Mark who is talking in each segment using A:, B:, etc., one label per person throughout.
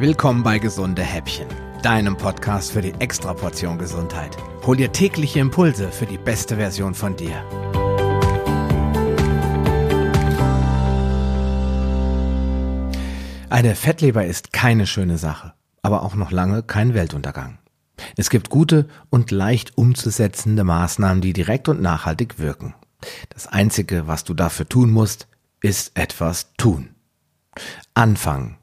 A: Willkommen bei Gesunde Häppchen, deinem Podcast für die Extraportion Gesundheit. Hol dir tägliche Impulse für die beste Version von dir. Eine Fettleber ist keine schöne Sache, aber auch noch lange kein Weltuntergang. Es gibt gute und leicht umzusetzende Maßnahmen, die direkt und nachhaltig wirken. Das Einzige, was du dafür tun musst, ist etwas tun. Anfangen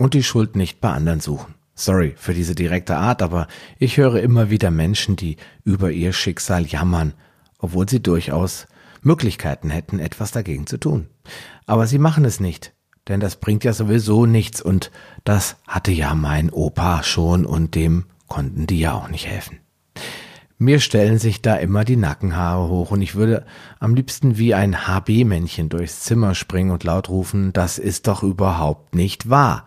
A: und die Schuld nicht bei anderen suchen. Sorry für diese direkte Art, aber ich höre immer wieder Menschen, die über ihr Schicksal jammern, obwohl sie durchaus Möglichkeiten hätten, etwas dagegen zu tun. Aber sie machen es nicht, denn das bringt ja sowieso nichts und das hatte ja mein Opa schon und dem konnten die ja auch nicht helfen. Mir stellen sich da immer die Nackenhaare hoch und ich würde am liebsten wie ein HB-Männchen durchs Zimmer springen und laut rufen, das ist doch überhaupt nicht wahr.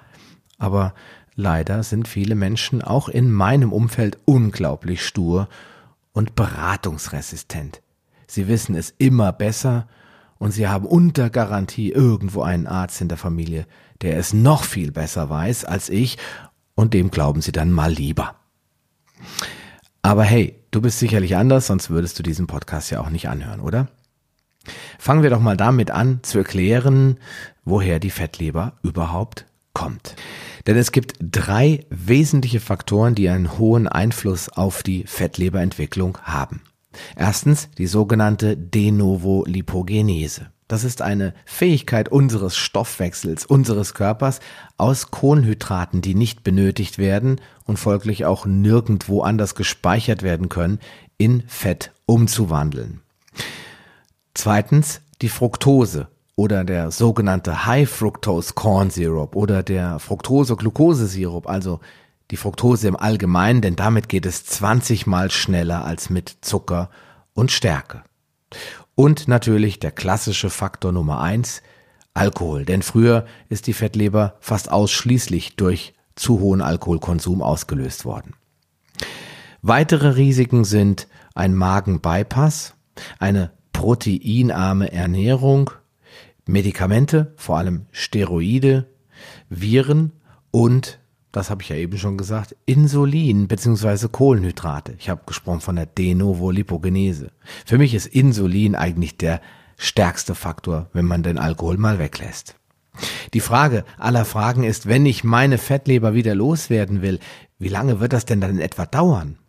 A: Aber leider sind viele Menschen auch in meinem Umfeld unglaublich stur und beratungsresistent. Sie wissen es immer besser und sie haben unter Garantie irgendwo einen Arzt in der Familie, der es noch viel besser weiß als ich und dem glauben sie dann mal lieber. Aber hey, du bist sicherlich anders, sonst würdest du diesen Podcast ja auch nicht anhören, oder? Fangen wir doch mal damit an zu erklären, woher die Fettleber überhaupt kommt. Denn es gibt drei wesentliche Faktoren, die einen hohen Einfluss auf die Fettleberentwicklung haben. Erstens die sogenannte De novo Lipogenese. Das ist eine Fähigkeit unseres Stoffwechsels, unseres Körpers, aus Kohlenhydraten, die nicht benötigt werden und folglich auch nirgendwo anders gespeichert werden können, in Fett umzuwandeln. Zweitens die Fructose oder der sogenannte High Fructose Corn Syrup oder der Fructose-Glucose-Sirup, also die Fructose im Allgemeinen, denn damit geht es 20 mal schneller als mit Zucker und Stärke. Und natürlich der klassische Faktor Nummer eins, Alkohol. Denn früher ist die Fettleber fast ausschließlich durch zu hohen Alkoholkonsum ausgelöst worden. Weitere Risiken sind ein Magenbypass, eine proteinarme Ernährung, Medikamente, vor allem Steroide, Viren und das habe ich ja eben schon gesagt, Insulin bzw. Kohlenhydrate. Ich habe gesprochen von der De novo Lipogenese. Für mich ist Insulin eigentlich der stärkste Faktor, wenn man den Alkohol mal weglässt. Die Frage aller Fragen ist, wenn ich meine Fettleber wieder loswerden will, wie lange wird das denn dann in etwa dauern?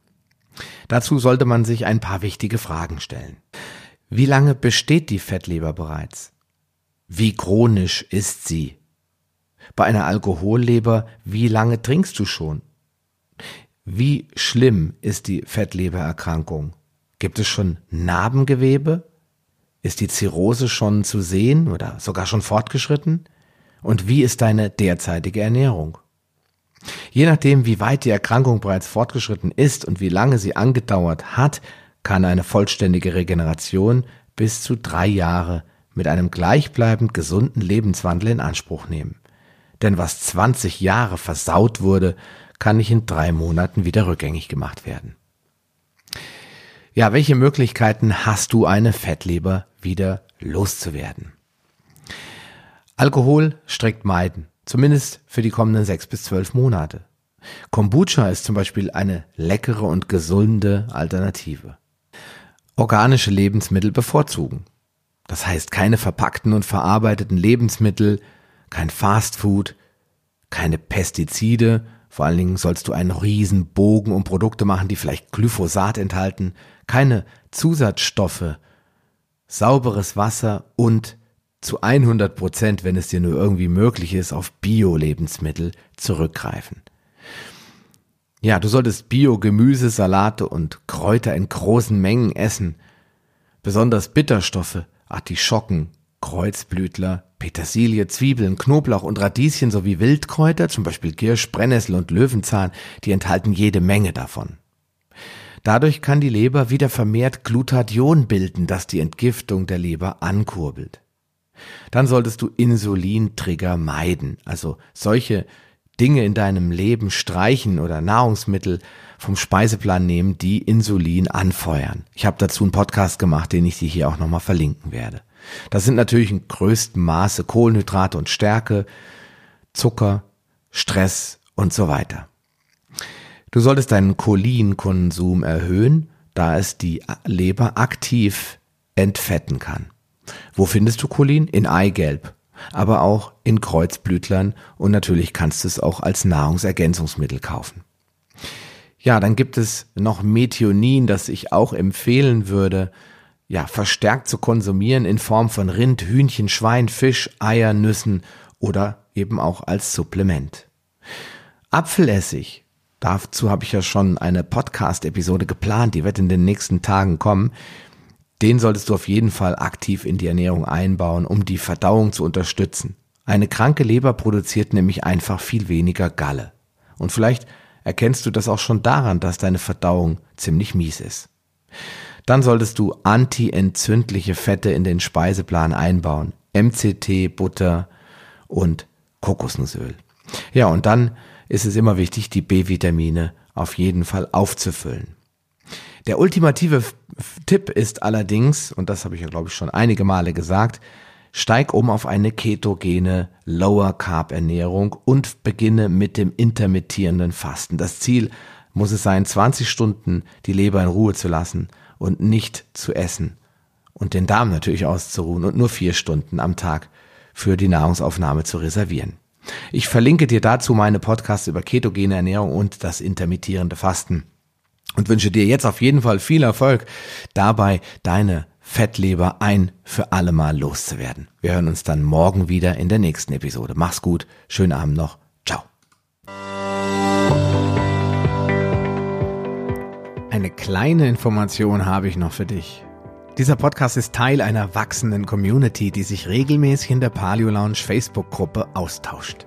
A: Dazu sollte man sich ein paar wichtige Fragen stellen. Wie lange besteht die Fettleber bereits? Wie chronisch ist sie? Bei einer Alkoholleber, wie lange trinkst du schon? Wie schlimm ist die Fettlebererkrankung? Gibt es schon Narbengewebe? Ist die Zirrhose schon zu sehen oder sogar schon fortgeschritten? Und wie ist deine derzeitige Ernährung? Je nachdem, wie weit die Erkrankung bereits fortgeschritten ist und wie lange sie angedauert hat, kann eine vollständige Regeneration bis zu drei Jahre mit einem gleichbleibend gesunden Lebenswandel in Anspruch nehmen. Denn was 20 Jahre versaut wurde, kann nicht in drei Monaten wieder rückgängig gemacht werden. Ja, welche Möglichkeiten hast du, eine Fettleber wieder loszuwerden? Alkohol strikt meiden, zumindest für die kommenden sechs bis zwölf Monate. Kombucha ist zum Beispiel eine leckere und gesunde Alternative. Organische Lebensmittel bevorzugen. Das heißt keine verpackten und verarbeiteten Lebensmittel, kein Fastfood, keine Pestizide, vor allen Dingen sollst du einen riesen Bogen um Produkte machen, die vielleicht Glyphosat enthalten, keine Zusatzstoffe, sauberes Wasser und zu 100 Prozent, wenn es dir nur irgendwie möglich ist, auf Bio-Lebensmittel zurückgreifen. Ja, du solltest Bio-Gemüse, Salate und Kräuter in großen Mengen essen. Besonders Bitterstoffe, Artischocken, Kreuzblütler, Petersilie, Zwiebeln, Knoblauch und Radieschen sowie Wildkräuter, zum Beispiel Kirsch, Brennnessel und Löwenzahn, die enthalten jede Menge davon. Dadurch kann die Leber wieder vermehrt Glutathion bilden, das die Entgiftung der Leber ankurbelt. Dann solltest du Insulintrigger meiden, also solche Dinge in deinem Leben streichen oder Nahrungsmittel vom Speiseplan nehmen, die Insulin anfeuern. Ich habe dazu einen Podcast gemacht, den ich dir hier auch nochmal verlinken werde. Das sind natürlich in größtem Maße Kohlenhydrate und Stärke, Zucker, Stress und so weiter. Du solltest deinen Cholinkonsum erhöhen, da es die Leber aktiv entfetten kann. Wo findest du Cholin? In Eigelb, aber auch in Kreuzblütlern und natürlich kannst du es auch als Nahrungsergänzungsmittel kaufen. Ja, dann gibt es noch Methionin, das ich auch empfehlen würde, ja, verstärkt zu konsumieren in Form von Rind, Hühnchen, Schwein, Fisch, Eier, Nüssen oder eben auch als Supplement. Apfelessig, dazu habe ich ja schon eine Podcast-Episode geplant, die wird in den nächsten Tagen kommen. Den solltest du auf jeden Fall aktiv in die Ernährung einbauen, um die Verdauung zu unterstützen. Eine kranke Leber produziert nämlich einfach viel weniger Galle. Und vielleicht erkennst du das auch schon daran, dass deine Verdauung ziemlich mies ist. Dann solltest du antientzündliche Fette in den Speiseplan einbauen. MCT, Butter und Kokosnussöl. Ja, und dann ist es immer wichtig, die B-Vitamine auf jeden Fall aufzufüllen. Der ultimative Tipp ist allerdings, und das habe ich ja glaube ich schon einige Male gesagt, steig um auf eine ketogene Lower Carb Ernährung und beginne mit dem intermittierenden Fasten. Das Ziel muss es sein, 20 Stunden die Leber in Ruhe zu lassen und nicht zu essen und den Darm natürlich auszuruhen und nur vier Stunden am Tag für die Nahrungsaufnahme zu reservieren. Ich verlinke dir dazu meine Podcasts über ketogene Ernährung und das intermittierende Fasten und wünsche dir jetzt auf jeden Fall viel Erfolg dabei, deine Fettleber ein für alle Mal loszuwerden. Wir hören uns dann morgen wieder in der nächsten Episode. Mach's gut, schönen Abend noch, ciao. Eine kleine Information habe ich noch für dich. Dieser Podcast ist Teil einer wachsenden Community, die sich regelmäßig in der Paleo Lounge Facebook-Gruppe austauscht.